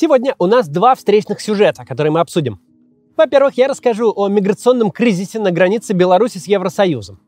Сегодня у нас два встречных сюжета, которые мы обсудим. Во-первых, я расскажу о миграционном кризисе на границе Беларуси с Евросоюзом.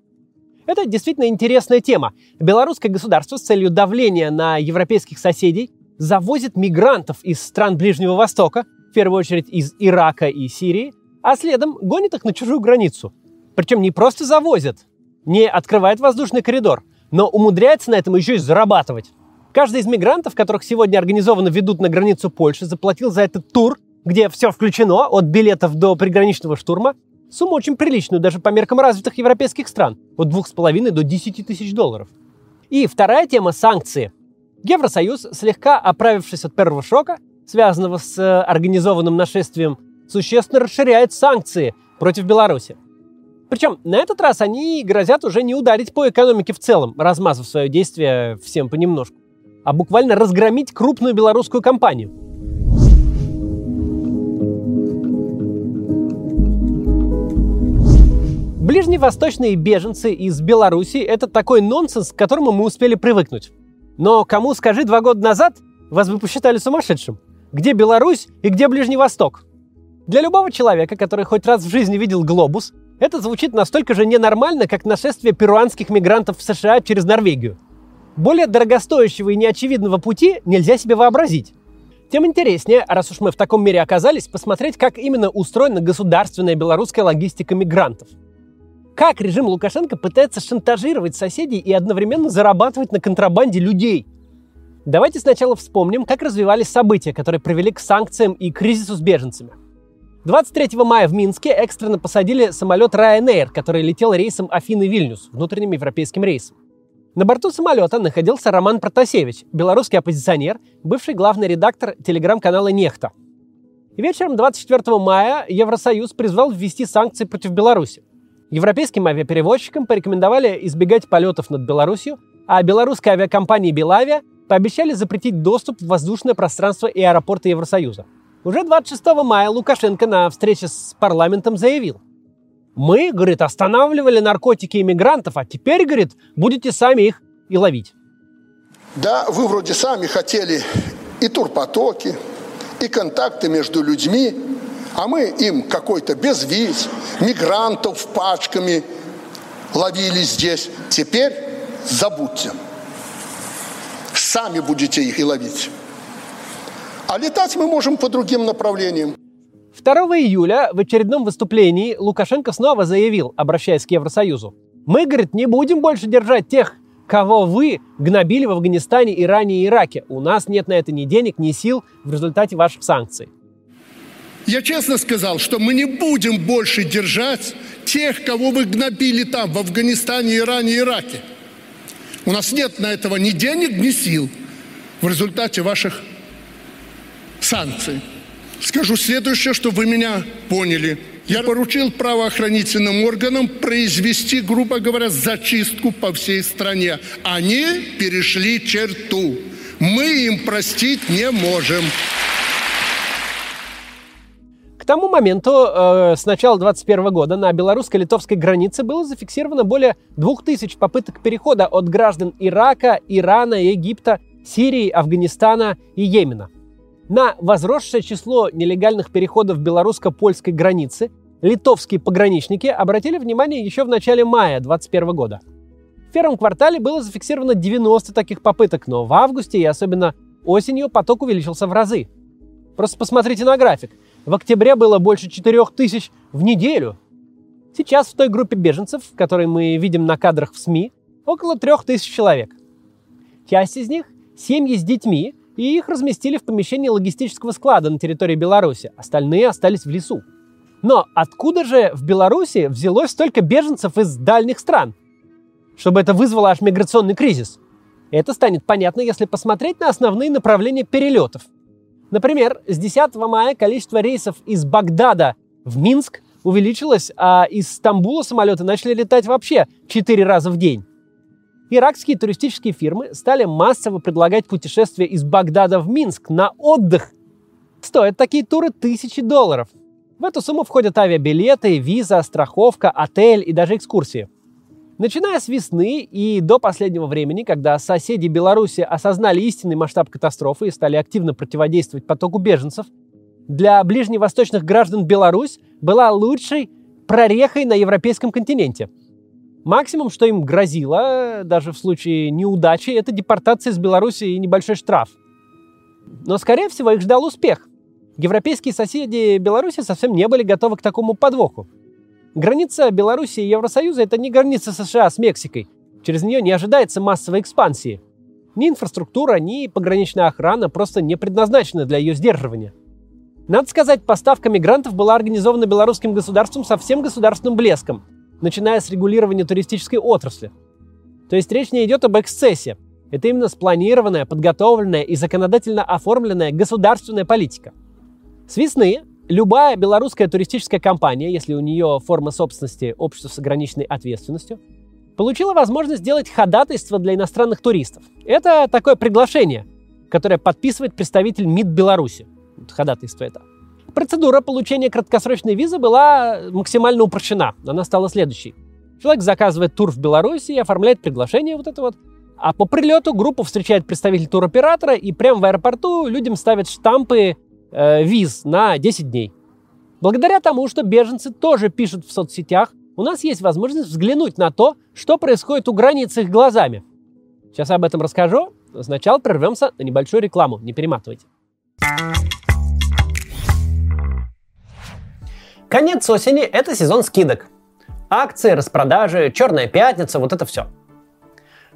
Это действительно интересная тема. Белорусское государство с целью давления на европейских соседей завозит мигрантов из стран Ближнего Востока, в первую очередь из Ирака и Сирии, а следом гонит их на чужую границу. Причем не просто завозят, не открывает воздушный коридор, но умудряется на этом еще и зарабатывать. Каждый из мигрантов, которых сегодня организованно ведут на границу Польши, заплатил за этот тур, где все включено, от билетов до приграничного штурма, сумму очень приличную даже по меркам развитых европейских стран, от 2,5 до 10 тысяч долларов. И вторая тема – санкции. Евросоюз, слегка оправившись от первого шока, связанного с э, организованным нашествием, существенно расширяет санкции против Беларуси. Причем на этот раз они грозят уже не ударить по экономике в целом, размазав свое действие всем понемножку а буквально разгромить крупную белорусскую компанию. Ближневосточные беженцы из Беларуси – это такой нонсенс, к которому мы успели привыкнуть. Но кому скажи два года назад, вас бы посчитали сумасшедшим. Где Беларусь и где Ближний Восток? Для любого человека, который хоть раз в жизни видел глобус, это звучит настолько же ненормально, как нашествие перуанских мигрантов в США через Норвегию – более дорогостоящего и неочевидного пути нельзя себе вообразить. Тем интереснее, раз уж мы в таком мире оказались, посмотреть, как именно устроена государственная белорусская логистика мигрантов. Как режим Лукашенко пытается шантажировать соседей и одновременно зарабатывать на контрабанде людей. Давайте сначала вспомним, как развивались события, которые привели к санкциям и кризису с беженцами. 23 мая в Минске экстренно посадили самолет Ryanair, который летел рейсом Афины-Вильнюс, внутренним европейским рейсом. На борту самолета находился Роман Протасевич, белорусский оппозиционер, бывший главный редактор телеграм-канала «Нехта». вечером 24 мая Евросоюз призвал ввести санкции против Беларуси. Европейским авиаперевозчикам порекомендовали избегать полетов над Беларусью, а белорусской авиакомпании «Белавия» пообещали запретить доступ в воздушное пространство и аэропорты Евросоюза. Уже 26 мая Лукашенко на встрече с парламентом заявил – мы, говорит, останавливали наркотики иммигрантов, а теперь, говорит, будете сами их и ловить. Да, вы вроде сами хотели и турпотоки, и контакты между людьми, а мы им какой-то без виз, мигрантов пачками ловили здесь. Теперь забудьте. Сами будете их и ловить. А летать мы можем по другим направлениям. 2 июля в очередном выступлении Лукашенко снова заявил, обращаясь к Евросоюзу, «Мы, говорит, не будем больше держать тех, кого вы гнобили в Афганистане, Иране и Ираке. У нас нет на это ни денег, ни сил в результате ваших санкций». Я честно сказал, что мы не будем больше держать тех, кого вы гнобили там, в Афганистане, Иране и Ираке. У нас нет на этого ни денег, ни сил в результате ваших санкций. Скажу следующее, чтобы вы меня поняли. Я поручил правоохранительным органам произвести, грубо говоря, зачистку по всей стране. Они перешли черту. Мы им простить не можем. К тому моменту, э, с начала 2021 года, на белорусско-литовской границе было зафиксировано более 2000 попыток перехода от граждан Ирака, Ирана, Египта, Сирии, Афганистана и Йемена – на возросшее число нелегальных переходов белорусско-польской границы литовские пограничники обратили внимание еще в начале мая 2021 года. В первом квартале было зафиксировано 90 таких попыток, но в августе и особенно осенью поток увеличился в разы. Просто посмотрите на график. В октябре было больше 4000 в неделю. Сейчас в той группе беженцев, которые мы видим на кадрах в СМИ, около 3000 человек. Часть из них – семьи с детьми, и их разместили в помещении логистического склада на территории Беларуси. Остальные остались в лесу. Но откуда же в Беларуси взялось столько беженцев из дальних стран? Чтобы это вызвало аж миграционный кризис. Это станет понятно, если посмотреть на основные направления перелетов. Например, с 10 мая количество рейсов из Багдада в Минск увеличилось, а из Стамбула самолеты начали летать вообще 4 раза в день. Иракские туристические фирмы стали массово предлагать путешествия из Багдада в Минск на отдых. Стоят такие туры тысячи долларов. В эту сумму входят авиабилеты, виза, страховка, отель и даже экскурсии. Начиная с весны и до последнего времени, когда соседи Беларуси осознали истинный масштаб катастрофы и стали активно противодействовать потоку беженцев, для ближневосточных граждан Беларусь была лучшей прорехой на европейском континенте. Максимум, что им грозило, даже в случае неудачи, это депортация из Беларуси и небольшой штраф. Но, скорее всего, их ждал успех. Европейские соседи Беларуси совсем не были готовы к такому подвоху. Граница Беларуси и Евросоюза – это не граница США с Мексикой. Через нее не ожидается массовой экспансии. Ни инфраструктура, ни пограничная охрана просто не предназначены для ее сдерживания. Надо сказать, поставка мигрантов была организована белорусским государством со всем государственным блеском, начиная с регулирования туристической отрасли. То есть речь не идет об эксцессе. Это именно спланированная, подготовленная и законодательно оформленная государственная политика. С весны любая белорусская туристическая компания, если у нее форма собственности общество с ограниченной ответственностью, получила возможность сделать ходатайство для иностранных туристов. Это такое приглашение, которое подписывает представитель МИД Беларуси. Ходатайство это. Процедура получения краткосрочной визы была максимально упрощена. Она стала следующей. Человек заказывает тур в Беларуси и оформляет приглашение вот это вот. А по прилету группу встречает представитель туроператора, и прямо в аэропорту людям ставят штампы э, виз на 10 дней. Благодаря тому, что беженцы тоже пишут в соцсетях, у нас есть возможность взглянуть на то, что происходит у границ их глазами. Сейчас об этом расскажу. Сначала прервемся на небольшую рекламу. Не перематывайте. Конец осени – это сезон скидок. Акции, распродажи, черная пятница, вот это все –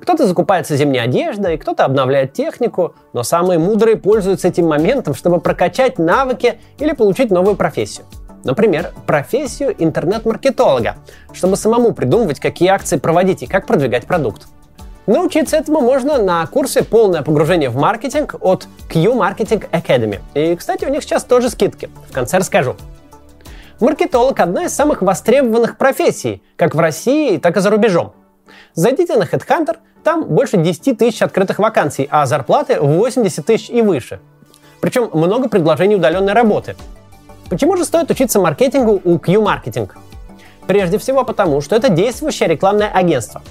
кто-то закупается зимней одеждой, кто-то обновляет технику, но самые мудрые пользуются этим моментом, чтобы прокачать навыки или получить новую профессию. Например, профессию интернет-маркетолога, чтобы самому придумывать, какие акции проводить и как продвигать продукт. Научиться этому можно на курсе «Полное погружение в маркетинг» от Q Marketing Academy. И, кстати, у них сейчас тоже скидки. В конце расскажу. Маркетолог – одна из самых востребованных профессий, как в России, так и за рубежом – Зайдите на HeadHunter, там больше 10 тысяч открытых вакансий, а зарплаты 80 тысяч и выше. Причем много предложений удаленной работы. Почему же стоит учиться маркетингу у Q-Marketing? Прежде всего потому, что это действующее рекламное агентство.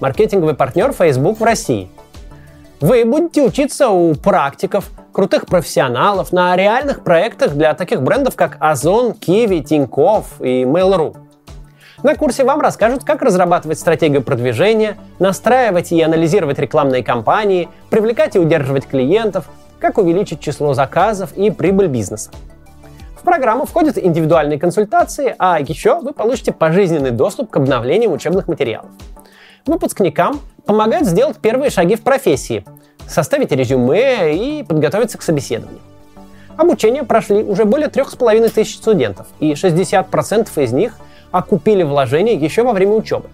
Маркетинговый партнер Facebook в России. Вы будете учиться у практиков, крутых профессионалов на реальных проектах для таких брендов, как Озон, Kiwi, Тинькофф и Mail.ru. На курсе вам расскажут, как разрабатывать стратегию продвижения, настраивать и анализировать рекламные кампании, привлекать и удерживать клиентов, как увеличить число заказов и прибыль бизнеса. В программу входят индивидуальные консультации, а еще вы получите пожизненный доступ к обновлениям учебных материалов. Выпускникам помогают сделать первые шаги в профессии, составить резюме и подготовиться к собеседованию. Обучение прошли уже более трех с половиной тысяч студентов, и 60% из них окупили вложения еще во время учебы.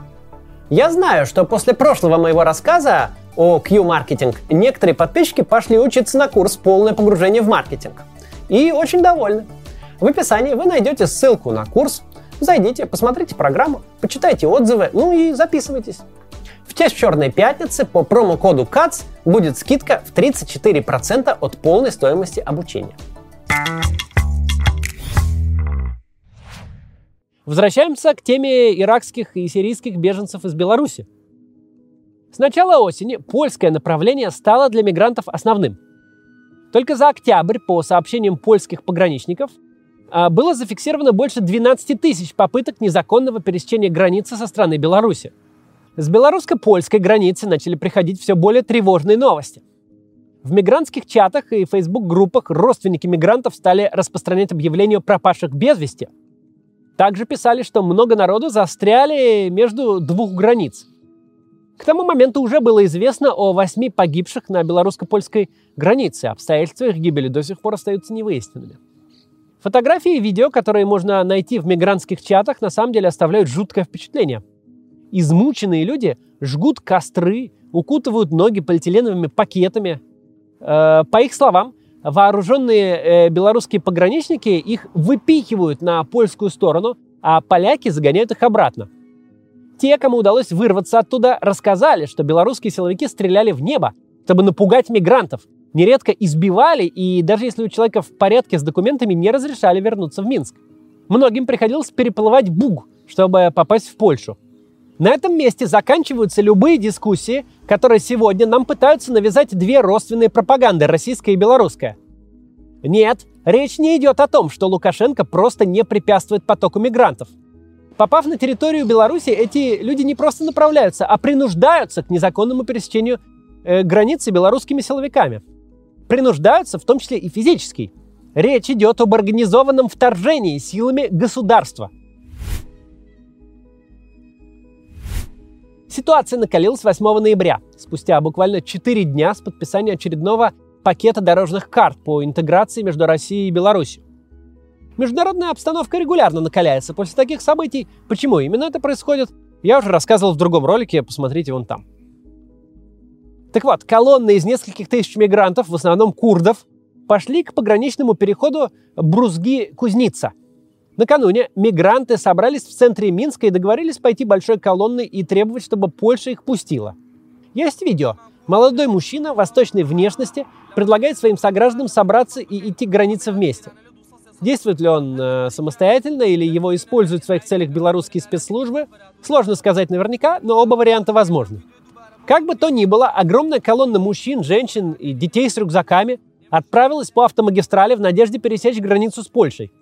Я знаю, что после прошлого моего рассказа о Q-маркетинг некоторые подписчики пошли учиться на курс «Полное погружение в маркетинг». И очень довольны. В описании вы найдете ссылку на курс. Зайдите, посмотрите программу, почитайте отзывы, ну и записывайтесь. Честь Черной Пятницы по промокоду КАЦ будет скидка в 34% от полной стоимости обучения. Возвращаемся к теме иракских и сирийских беженцев из Беларуси. С начала осени польское направление стало для мигрантов основным. Только за октябрь, по сообщениям польских пограничников, а, было зафиксировано больше 12 тысяч попыток незаконного пересечения границы со стороны Беларуси. С белорусско-польской границы начали приходить все более тревожные новости. В мигрантских чатах и фейсбук-группах родственники мигрантов стали распространять объявления о пропавших без вести – также писали, что много народу застряли между двух границ. К тому моменту уже было известно о восьми погибших на белорусско-польской границе. Обстоятельства их гибели до сих пор остаются невыясненными. Фотографии и видео, которые можно найти в мигрантских чатах, на самом деле оставляют жуткое впечатление. Измученные люди жгут костры, укутывают ноги полиэтиленовыми пакетами. Э, по их словам, вооруженные э, белорусские пограничники их выпихивают на польскую сторону, а поляки загоняют их обратно. Те, кому удалось вырваться оттуда, рассказали, что белорусские силовики стреляли в небо, чтобы напугать мигрантов, нередко избивали и даже если у человека в порядке с документами не разрешали вернуться в Минск. Многим приходилось переплывать Буг, чтобы попасть в Польшу. На этом месте заканчиваются любые дискуссии, которые сегодня нам пытаются навязать две родственные пропаганды, российская и белорусская. Нет, речь не идет о том, что Лукашенко просто не препятствует потоку мигрантов. Попав на территорию Беларуси, эти люди не просто направляются, а принуждаются к незаконному пересечению э, границы белорусскими силовиками. Принуждаются, в том числе и физически. Речь идет об организованном вторжении силами государства – Ситуация накалилась 8 ноября, спустя буквально 4 дня с подписания очередного пакета дорожных карт по интеграции между Россией и Беларусью. Международная обстановка регулярно накаляется после таких событий. Почему именно это происходит, я уже рассказывал в другом ролике, посмотрите вон там. Так вот, колонны из нескольких тысяч мигрантов, в основном курдов, пошли к пограничному переходу Брузги-Кузница – Накануне мигранты собрались в центре Минска и договорились пойти большой колонной и требовать, чтобы Польша их пустила. Есть видео. Молодой мужчина восточной внешности предлагает своим согражданам собраться и идти к границе вместе. Действует ли он э, самостоятельно или его используют в своих целях белорусские спецслужбы, сложно сказать наверняка, но оба варианта возможны. Как бы то ни было, огромная колонна мужчин, женщин и детей с рюкзаками отправилась по автомагистрали в надежде пересечь границу с Польшей –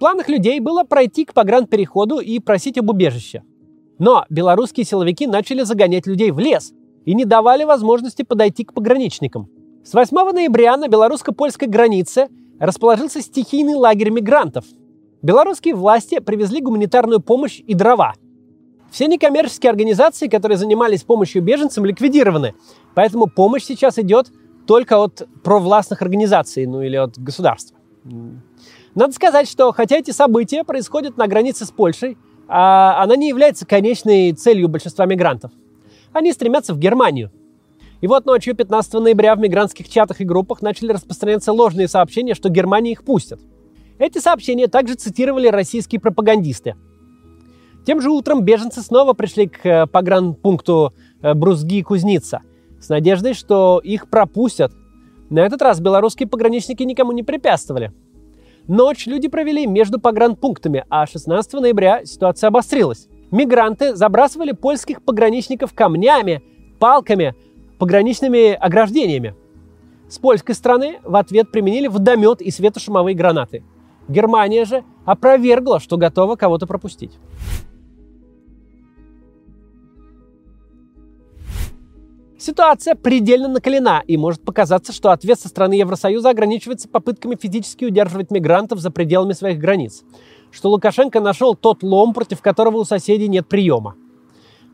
планах людей было пройти к погранпереходу и просить об убежище. Но белорусские силовики начали загонять людей в лес и не давали возможности подойти к пограничникам. С 8 ноября на белорусско-польской границе расположился стихийный лагерь мигрантов. Белорусские власти привезли гуманитарную помощь и дрова. Все некоммерческие организации, которые занимались помощью беженцам, ликвидированы. Поэтому помощь сейчас идет только от провластных организаций, ну или от государства. Надо сказать, что хотя эти события происходят на границе с Польшей, а она не является конечной целью большинства мигрантов. Они стремятся в Германию. И вот ночью 15 ноября в мигрантских чатах и группах начали распространяться ложные сообщения, что Германия их пустят. Эти сообщения также цитировали российские пропагандисты. Тем же утром беженцы снова пришли к э, погранпункту э, Брузги-Кузница с надеждой, что их пропустят. На этот раз белорусские пограничники никому не препятствовали – Ночь люди провели между погранпунктами, а 16 ноября ситуация обострилась. Мигранты забрасывали польских пограничников камнями, палками, пограничными ограждениями. С польской стороны в ответ применили водомет и светошумовые гранаты. Германия же опровергла, что готова кого-то пропустить. Ситуация предельно накалена, и может показаться, что ответ со стороны Евросоюза ограничивается попытками физически удерживать мигрантов за пределами своих границ, что Лукашенко нашел тот лом, против которого у соседей нет приема.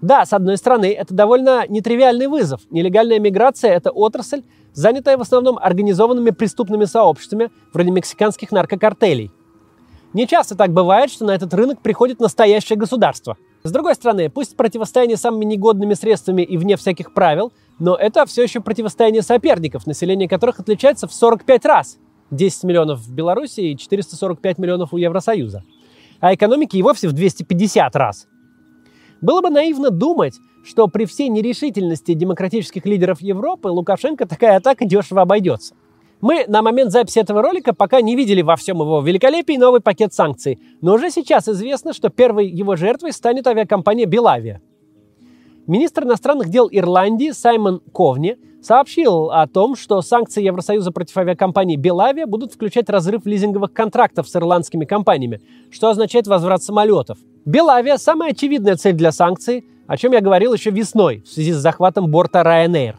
Да, с одной стороны, это довольно нетривиальный вызов. Нелегальная миграция – это отрасль, занятая в основном организованными преступными сообществами, вроде мексиканских наркокартелей. Не часто так бывает, что на этот рынок приходит настоящее государство – с другой стороны, пусть противостояние самыми негодными средствами и вне всяких правил, но это все еще противостояние соперников, население которых отличается в 45 раз. 10 миллионов в Беларуси и 445 миллионов у Евросоюза. А экономики и вовсе в 250 раз. Было бы наивно думать, что при всей нерешительности демократических лидеров Европы Лукашенко такая атака дешево обойдется. Мы на момент записи этого ролика пока не видели во всем его великолепии новый пакет санкций, но уже сейчас известно, что первой его жертвой станет авиакомпания «Белавия». Министр иностранных дел Ирландии Саймон Ковни сообщил о том, что санкции Евросоюза против авиакомпании «Белавия» будут включать разрыв лизинговых контрактов с ирландскими компаниями, что означает возврат самолетов. «Белавия» – самая очевидная цель для санкций, о чем я говорил еще весной в связи с захватом борта Ryanair.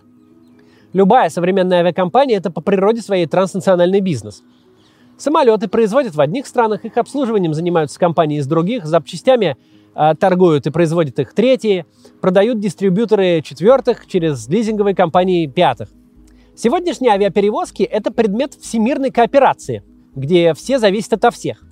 Любая современная авиакомпания – это по природе своей транснациональный бизнес. Самолеты производят в одних странах, их обслуживанием занимаются компании из других, запчастями э, торгуют и производят их третьи, продают дистрибьюторы четвертых через лизинговые компании пятых. Сегодняшние авиаперевозки – это предмет всемирной кооперации, где все зависят от всех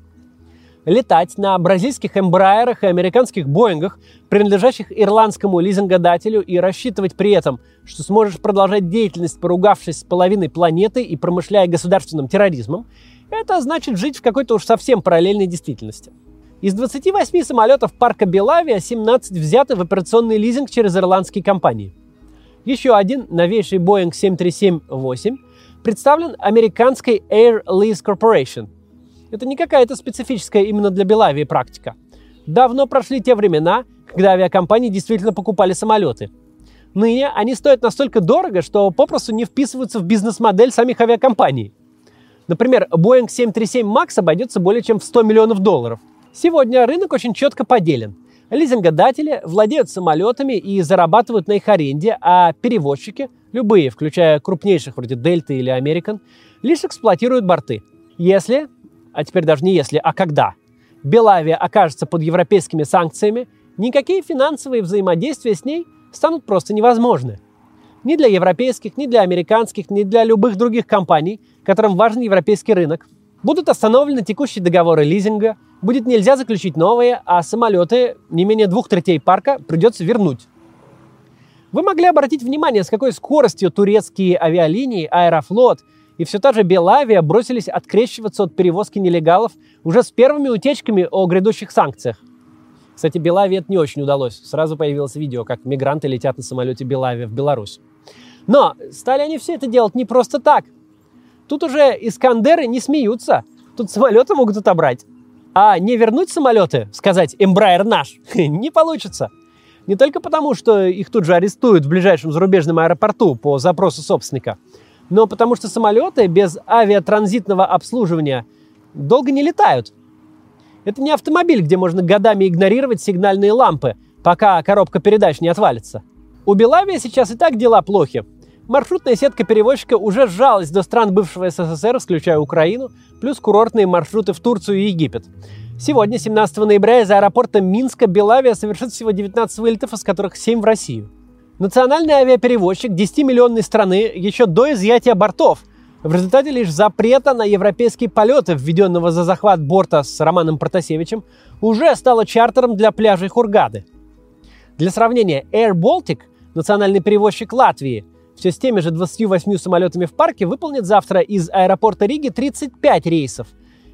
летать на бразильских эмбрайерах и американских боингах, принадлежащих ирландскому лизингодателю, и рассчитывать при этом, что сможешь продолжать деятельность, поругавшись с половиной планеты и промышляя государственным терроризмом, это значит жить в какой-то уж совсем параллельной действительности. Из 28 самолетов парка Белавия 17 взяты в операционный лизинг через ирландские компании. Еще один, новейший Boeing 737-8, представлен американской Air Lease Corporation, это не какая-то специфическая именно для Белавии практика. Давно прошли те времена, когда авиакомпании действительно покупали самолеты. Ныне они стоят настолько дорого, что попросту не вписываются в бизнес-модель самих авиакомпаний. Например, Boeing 737 MAX обойдется более чем в 100 миллионов долларов. Сегодня рынок очень четко поделен. Лизингодатели владеют самолетами и зарабатывают на их аренде, а перевозчики, любые, включая крупнейших вроде Delta или American, лишь эксплуатируют борты. Если, а теперь даже не если, а когда, Белавия окажется под европейскими санкциями, никакие финансовые взаимодействия с ней станут просто невозможны. Ни для европейских, ни для американских, ни для любых других компаний, которым важен европейский рынок. Будут остановлены текущие договоры лизинга, будет нельзя заключить новые, а самолеты не менее двух третей парка придется вернуть. Вы могли обратить внимание, с какой скоростью турецкие авиалинии, Аэрофлот и все та же Белавия бросились открещиваться от перевозки нелегалов уже с первыми утечками о грядущих санкциях. Кстати, Белавии это не очень удалось. Сразу появилось видео, как мигранты летят на самолете Белавия в Беларусь. Но стали они все это делать не просто так. Тут уже Искандеры не смеются. Тут самолеты могут отобрать. А не вернуть самолеты, сказать «Эмбрайер наш», не получится. Не только потому, что их тут же арестуют в ближайшем зарубежном аэропорту по запросу собственника, но потому что самолеты без авиатранзитного обслуживания долго не летают – это не автомобиль, где можно годами игнорировать сигнальные лампы, пока коробка передач не отвалится. У Белавия сейчас и так дела плохи. Маршрутная сетка перевозчика уже сжалась до стран бывшего СССР, включая Украину, плюс курортные маршруты в Турцию и Египет. Сегодня, 17 ноября, из аэропорта Минска Белавия совершит всего 19 вылетов, из которых 7 в Россию. Национальный авиаперевозчик 10-миллионной страны еще до изъятия бортов – в результате лишь запрета на европейские полеты, введенного за захват борта с Романом Протасевичем, уже стало чартером для пляжей Хургады. Для сравнения, Air Baltic, национальный перевозчик Латвии, все с теми же 28 самолетами в парке выполнит завтра из аэропорта Риги 35 рейсов,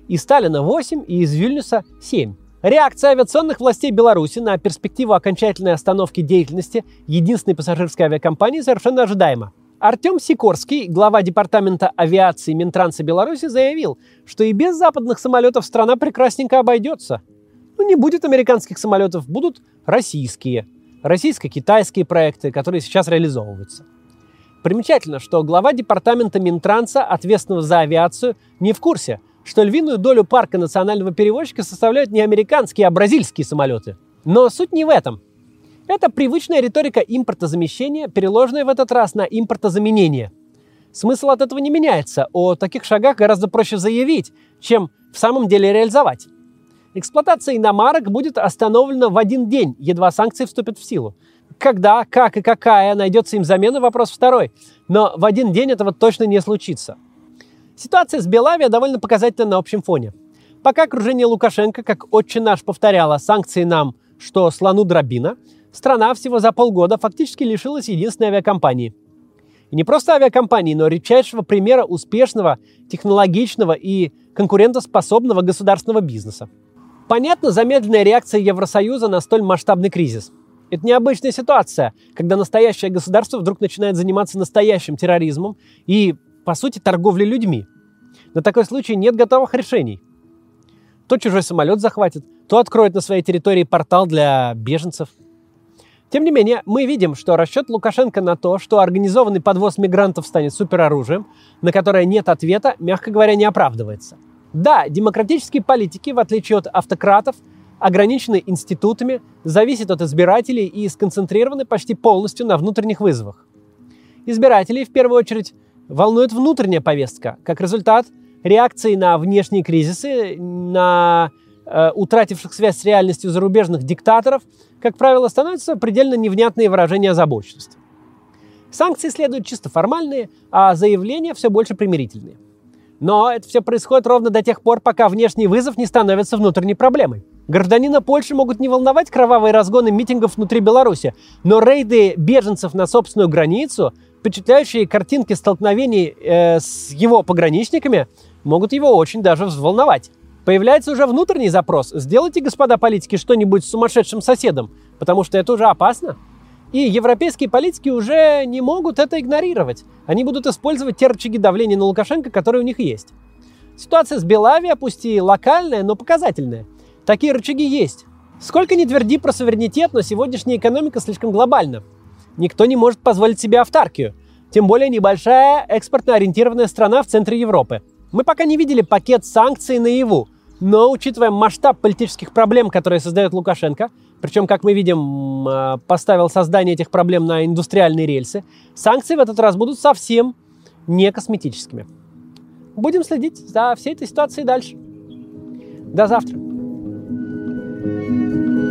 из Сталина 8 и из Вильнюса 7. Реакция авиационных властей Беларуси на перспективу окончательной остановки деятельности единственной пассажирской авиакомпании совершенно ожидаема. Артем Сикорский, глава департамента авиации Минтранса Беларуси, заявил, что и без западных самолетов страна прекрасненько обойдется. Ну, не будет американских самолетов, будут российские, российско-китайские проекты, которые сейчас реализовываются. Примечательно, что глава департамента Минтранса, ответственного за авиацию, не в курсе, что львиную долю парка национального перевозчика составляют не американские, а бразильские самолеты. Но суть не в этом – это привычная риторика импортозамещения, переложенная в этот раз на импортозаменение. Смысл от этого не меняется. О таких шагах гораздо проще заявить, чем в самом деле реализовать. Эксплуатация иномарок будет остановлена в один день, едва санкции вступят в силу. Когда, как и какая найдется им замена – вопрос второй. Но в один день этого точно не случится. Ситуация с Белавиа довольно показательна на общем фоне. Пока окружение Лукашенко, как отче наш повторяло, санкции нам, что слону дробина – страна всего за полгода фактически лишилась единственной авиакомпании. И не просто авиакомпании, но редчайшего примера успешного, технологичного и конкурентоспособного государственного бизнеса. Понятна замедленная реакция Евросоюза на столь масштабный кризис. Это необычная ситуация, когда настоящее государство вдруг начинает заниматься настоящим терроризмом и, по сути, торговлей людьми. На такой случай нет готовых решений. То чужой самолет захватит, то откроет на своей территории портал для беженцев – тем не менее, мы видим, что расчет Лукашенко на то, что организованный подвоз мигрантов станет супероружием, на которое нет ответа, мягко говоря, не оправдывается. Да, демократические политики, в отличие от автократов, ограничены институтами, зависят от избирателей и сконцентрированы почти полностью на внутренних вызовах. Избирателей, в первую очередь, волнует внутренняя повестка. Как результат, реакции на внешние кризисы, на э, утративших связь с реальностью зарубежных диктаторов – как правило, становятся предельно невнятные выражения озабоченности. Санкции следуют чисто формальные, а заявления все больше примирительные. Но это все происходит ровно до тех пор, пока внешний вызов не становится внутренней проблемой. Гражданина Польши могут не волновать кровавые разгоны митингов внутри Беларуси, но рейды беженцев на собственную границу, впечатляющие картинки столкновений э, с его пограничниками, могут его очень даже взволновать. Появляется уже внутренний запрос. Сделайте, господа политики, что-нибудь с сумасшедшим соседом, потому что это уже опасно. И европейские политики уже не могут это игнорировать. Они будут использовать те рычаги давления на Лукашенко, которые у них есть. Ситуация с Белавией, пусть и локальная, но показательная. Такие рычаги есть. Сколько ни тверди про суверенитет, но сегодняшняя экономика слишком глобальна. Никто не может позволить себе автаркию. Тем более небольшая экспортно-ориентированная страна в центре Европы. Мы пока не видели пакет санкций наяву, но учитывая масштаб политических проблем, которые создает Лукашенко, причем, как мы видим, э, поставил создание этих проблем на индустриальные рельсы, санкции в этот раз будут совсем не косметическими. Будем следить за всей этой ситуацией дальше. До завтра. thank you